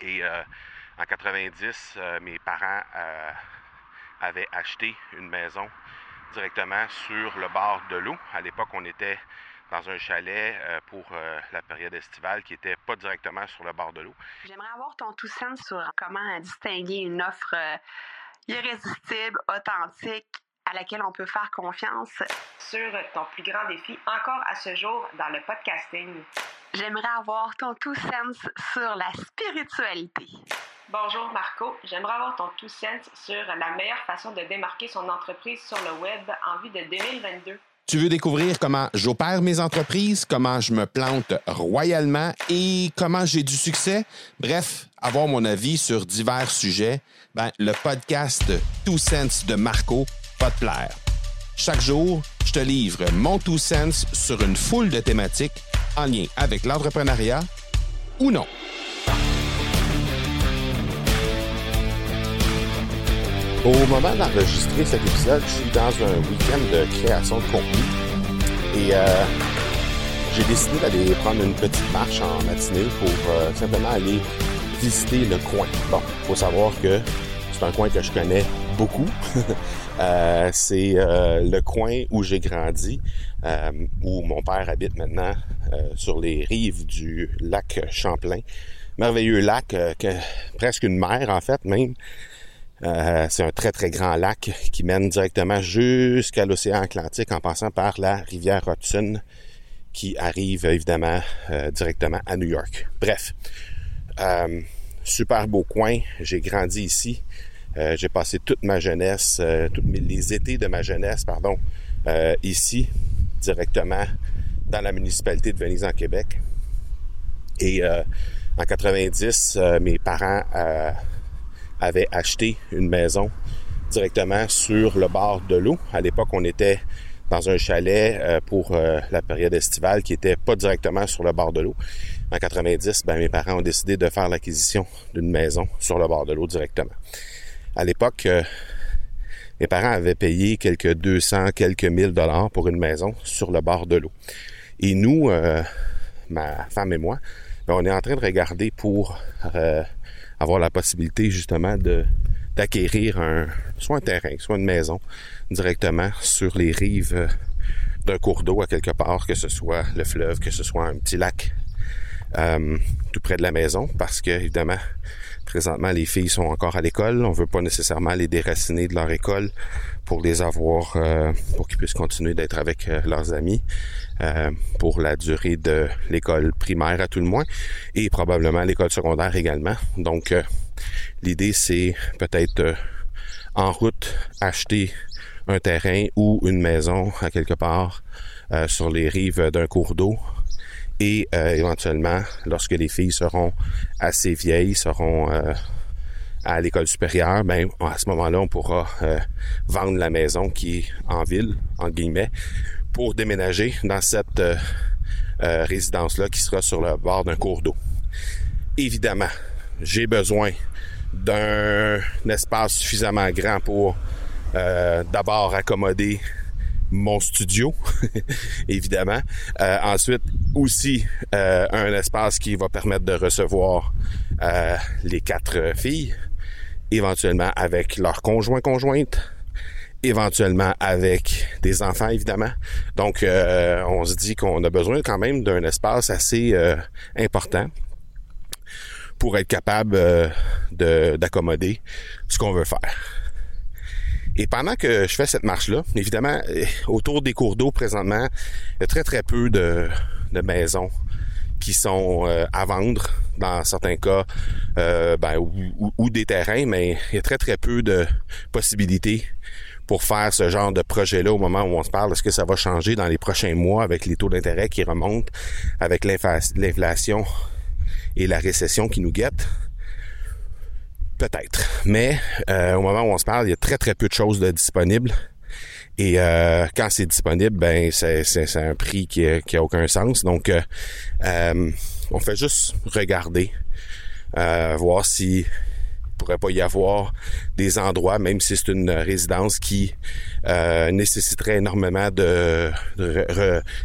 Et en 90, mes parents avaient acheté une maison directement sur le bord de l'eau. À l'époque, on était dans un chalet euh, pour euh, la période estivale qui n'était pas directement sur le bord de l'eau. J'aimerais avoir ton tout sens sur comment distinguer une offre euh, irrésistible, authentique, à laquelle on peut faire confiance. Sur ton plus grand défi encore à ce jour dans le podcasting. J'aimerais avoir ton tout sens sur la spiritualité. Bonjour Marco, j'aimerais avoir ton tout sens sur la meilleure façon de démarquer son entreprise sur le web en vue de 2022. Tu veux découvrir comment j'opère mes entreprises, comment je me plante royalement et comment j'ai du succès? Bref, avoir mon avis sur divers sujets, ben, le podcast Two Sense de Marco va te plaire. Chaque jour, je te livre mon Two Sense sur une foule de thématiques en lien avec l'entrepreneuriat ou non. Au moment d'enregistrer cet épisode, je suis dans un week-end de création de contenu et euh, j'ai décidé d'aller prendre une petite marche en matinée pour euh, simplement aller visiter le coin. Bon, faut savoir que c'est un coin que je connais beaucoup. euh, c'est le coin où j'ai grandi, où mon père habite maintenant sur les rives du lac Champlain. Merveilleux lac, que, presque une mer en fait même. Euh, c'est un très très grand lac qui mène directement jusqu'à l'océan Atlantique en passant par la rivière Hudson qui arrive évidemment euh, directement à New York. Bref, euh, super beau coin. J'ai grandi ici. j'ai passé toute ma jeunesse, tous les étés de ma jeunesse, pardon, ici directement dans la municipalité de Venise en Québec. Et en 90, mes parents avait acheté une maison directement sur le bord de l'eau. À l'époque, on était dans un chalet euh, pour euh, la période estivale qui était pas directement sur le bord de l'eau. En 90, ben, mes parents ont décidé de faire l'acquisition d'une maison sur le bord de l'eau directement. À l'époque, euh, mes parents avaient payé quelques 200, quelques 1000 dollars pour une maison sur le bord de l'eau. Et nous, ma femme et moi, ben, on est en train de regarder pour avoir la possibilité justement de d'acquérir un soit un terrain, soit une maison directement sur les rives euh, d'un cours d'eau à quelque part, que ce soit le fleuve, que ce soit un petit lac euh, tout près de la maison, parce que évidemment présentement les filles sont encore à l'école, on veut pas nécessairement les déraciner de leur école pour les avoir, euh, pour qu'ils puissent continuer d'être avec leurs amis. Euh, pour la durée de l'école primaire à tout le moins et probablement l'école secondaire également. Donc euh, l'idée c'est peut-être euh, en route acheter un terrain ou une maison à quelque part sur les rives d'un cours d'eau et éventuellement lorsque les filles seront assez vieilles, seront à l'école supérieure, ben à ce moment-là, on pourra vendre la maison qui est en ville, en guillemets, pour déménager dans cette euh, euh, résidence-là qui sera sur le bord d'un cours d'eau. Évidemment, j'ai besoin d'un espace suffisamment grand pour euh, d'abord accommoder mon studio, évidemment. ensuite, aussi un espace qui va permettre de recevoir les quatre filles, éventuellement avec leurs conjoints conjointes, éventuellement avec des enfants évidemment. Donc euh, on se dit qu'on a besoin quand même d'un espace assez euh, important pour être capable euh, d'accommoder ce qu'on veut faire. Et pendant que je fais cette marche-là, évidemment, autour des cours d'eau présentement, il y a très très peu de, maisons qui sont à vendre dans certains cas ben, ou, ou, des terrains, mais il y a très très peu de possibilités pour faire ce genre de projet-là au moment où on se parle? Est-ce que ça va changer dans les prochains mois avec les taux d'intérêt qui remontent, avec l'inflation et la récession qui nous guette? Peut-être. Mais euh, au moment où on se parle, il y a très très peu de choses de disponibles. Et euh, quand c'est disponible, ben c'est, un prix qui a, aucun sens. Donc euh, on fait juste regarder, voir si pourrait pas y avoir des endroits, même si c'est une résidence qui nécessiterait énormément de,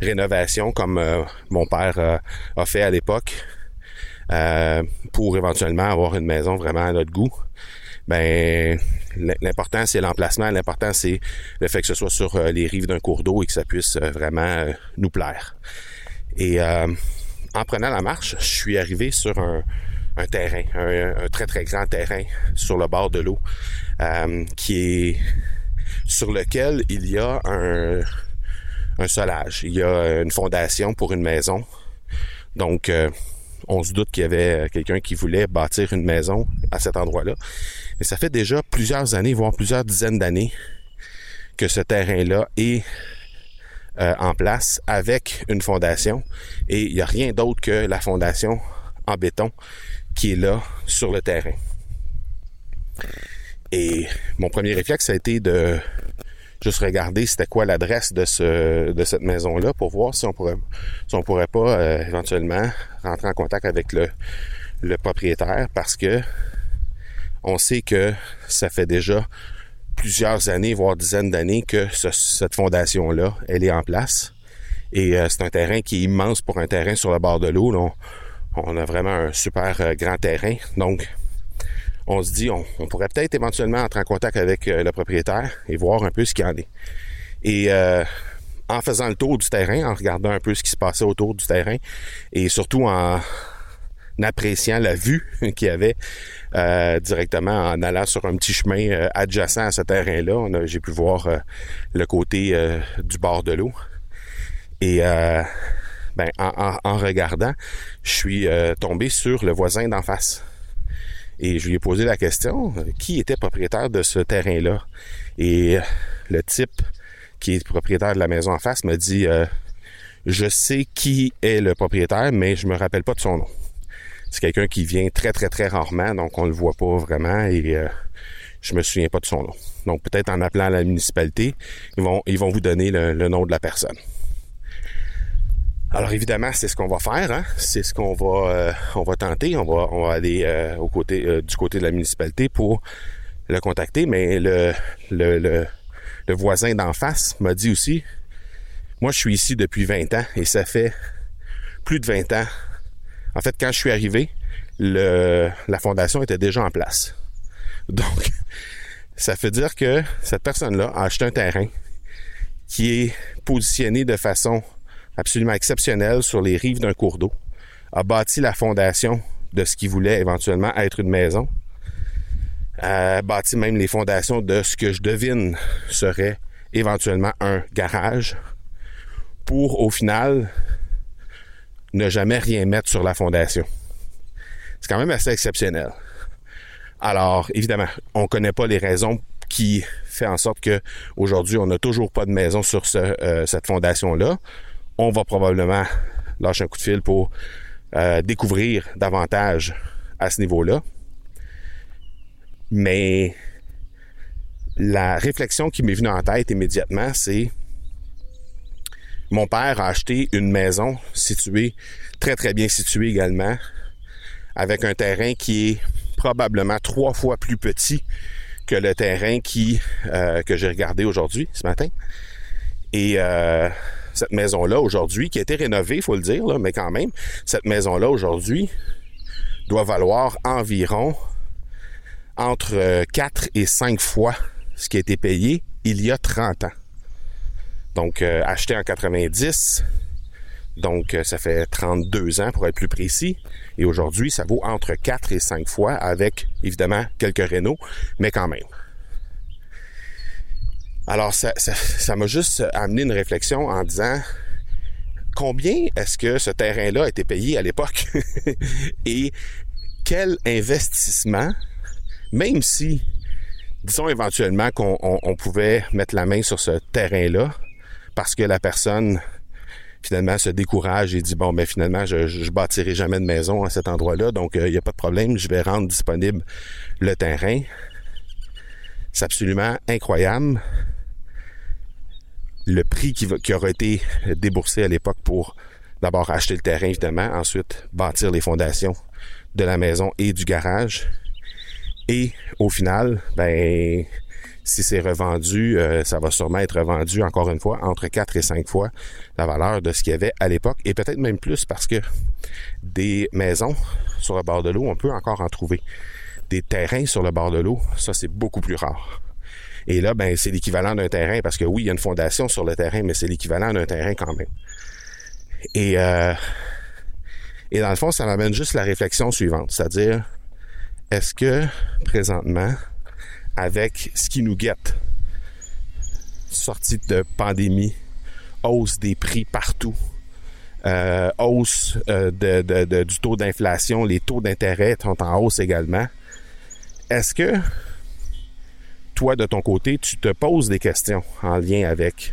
rénovation, comme mon père a fait à l'époque. Euh, pour éventuellement avoir une maison vraiment à notre goût. Ben l'important c'est l'emplacement, l'important c'est le fait que ce soit sur les rives d'un cours d'eau et que ça puisse vraiment nous plaire. Et en prenant la marche, je suis arrivé sur un, terrain, un, très très grand terrain sur le bord de l'eau, qui est sur lequel il y a un, un solage. Il y a une fondation pour une maison. Donc, euh, on se doute qu'il y avait quelqu'un qui voulait bâtir une maison à cet endroit-là. Mais ça fait déjà plusieurs années, voire plusieurs dizaines d'années, que ce terrain-là est euh, en place avec une fondation. Et il n'y a rien d'autre que la fondation en béton qui est là sur le terrain. Et mon premier réflexe a été de juste regarder c'était quoi l'adresse de ce de cette maison là pour voir si on pourrait si on pourrait pas euh, éventuellement rentrer en contact avec le le propriétaire parce que on sait que ça fait déjà plusieurs années voire dizaines d'années que cette fondation là elle est en place. Et euh, c'est un terrain qui est immense pour un terrain sur le bord de l'eau. On, on, a vraiment un super euh, grand terrain. Donc on se dit, on, pourrait peut-être éventuellement entrer en contact avec euh, le propriétaire et voir un peu ce qu'il en est. Et euh, en faisant le tour du terrain, en regardant un peu ce qui se passait autour du terrain, et surtout en appréciant la vue qu'il y avait euh, directement en allant sur un petit chemin adjacent à ce terrain-là. J'ai pu voir le côté du bord de l'eau. Et ben, en, regardant, je suis tombé sur le voisin d'en face. Et je lui ai posé la question, qui était propriétaire de ce terrain-là? Et le type qui est propriétaire de la maison en face m'a dit, euh, je sais qui est le propriétaire, mais je me rappelle pas de son nom. C'est quelqu'un qui vient très, très, très rarement, donc on le voit pas vraiment et euh, je me souviens pas de son nom. Donc peut-être en appelant la municipalité, ils vont, ils vont vous donner le nom de la personne. Alors évidemment, c'est ce qu'on va faire, hein? c'est ce qu'on va euh, on va tenter, on va on va aller euh, au côté euh, du côté de la municipalité pour le contacter, mais le le, voisin d'en face m'a dit aussi moi je suis ici depuis 20 ans et ça fait plus de 20 ans. En fait, quand je suis arrivé, la fondation était déjà en place. Donc ça fait dire que cette personne-là a acheté un terrain qui est positionné de façon absolument exceptionnel sur les rives d'un cours d'eau, a bâti la fondation de ce qu'il voulait éventuellement être une maison, a bâti même les fondations de ce que je devine serait éventuellement un garage, pour au final ne jamais rien mettre sur la fondation. C'est quand même assez exceptionnel. Alors, évidemment, on ne connaît pas les raisons qui fait en sorte que aujourd'hui on n'a toujours pas de maison sur euh, cette fondation là on va probablement lâcher un coup de fil pour euh, découvrir davantage à ce niveau-là. Mais la réflexion qui m'est venue en tête immédiatement, c'est mon père a acheté une maison située, très très bien située également, avec un terrain qui est probablement trois fois plus petit que le terrain euh, que j'ai regardé aujourd'hui, ce matin. Et euh, cette maison-là aujourd'hui, qui a été rénovée, il faut le dire, mais quand même, cette maison-là aujourd'hui doit valoir environ entre 4 euh, et 5 fois ce qui a été payé il y a 30 ans. Donc, euh, acheté en 90, donc euh, ça fait 32 ans pour être plus précis. Et aujourd'hui, ça vaut entre 4 et 5 fois avec, évidemment, quelques rénaux, mais quand même. Alors, ça, ça, m'a juste amené une réflexion en disant combien est-ce que ce terrain-là a été payé à l'époque? Et quel investissement, même si, disons éventuellement qu'on pouvait mettre la main sur ce terrain-là, parce que la personne finalement se décourage et dit bon ben finalement je, je bâtirai jamais de maison à cet endroit-là donc il euh, n'y a pas de problème je vais rendre disponible le terrain. C'est absolument incroyable le prix qui, aura été déboursé à l'époque pour d'abord acheter le terrain, évidemment, ensuite bâtir les fondations de la maison et du garage. Et au final, ben, si c'est revendu, euh, ça va sûrement être revendu encore une fois entre 4 et 5 fois la valeur de ce qu'il y avait à l'époque et peut-être même plus parce que des maisons sur le bord de l'eau, on peut encore en trouver. Des terrains sur le bord de l'eau, ça c'est beaucoup plus rare. Et là, ben, c'est l'équivalent d'un terrain parce que oui, il y a une fondation sur le terrain, mais c'est l'équivalent d'un terrain quand même. Et, euh, et dans le fond, ça m'amène juste la réflexion suivante, c'est-à-dire, est-ce que présentement, avec ce qui nous guette, sortie de pandémie, hausse des prix partout, euh, hausse euh, du taux d'inflation, les taux d'intérêt sont en hausse également. Est-ce que toi, de ton côté, tu te poses des questions en lien avec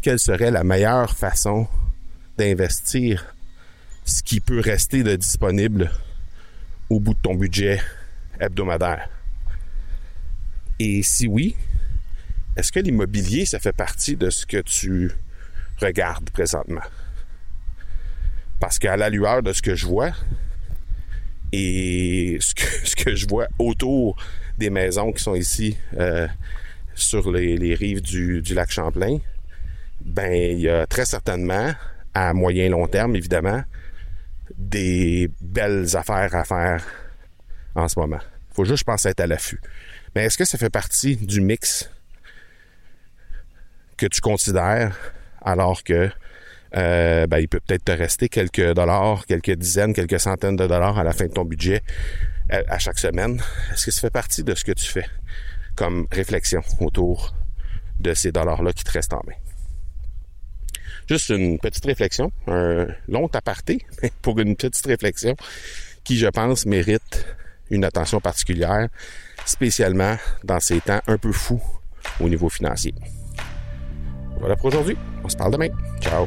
quelle serait la meilleure façon d'investir ce qui peut rester de disponible au bout de ton budget hebdomadaire? Et si oui, est-ce que l'immobilier, ça fait partie de ce que tu regardes présentement? Parce qu'à la lueur de ce que je vois et ce que, ce que je vois autour maisons qui sont ici euh, sur les, rives du, lac Champlain, ben il y a très certainement, à moyen long terme évidemment, des belles affaires à faire en ce moment. Faut juste, je pense, être à l'affût. Mais est-ce que ça fait partie du mix que tu considères alors que euh, ben, il peut peut-être te rester quelques dollars, quelques dizaines, quelques centaines de dollars à la fin de ton budget euh, à, chaque semaine. Est-ce que ça fait partie de ce que tu fais comme réflexion autour de ces dollars-là qui te restent en main? Juste une petite réflexion, un long aparté, pour une petite réflexion qui, je pense, mérite une attention particulière, spécialement dans ces temps un peu fous au niveau financier. Voilà pour aujourd'hui. On se parle demain. Ciao.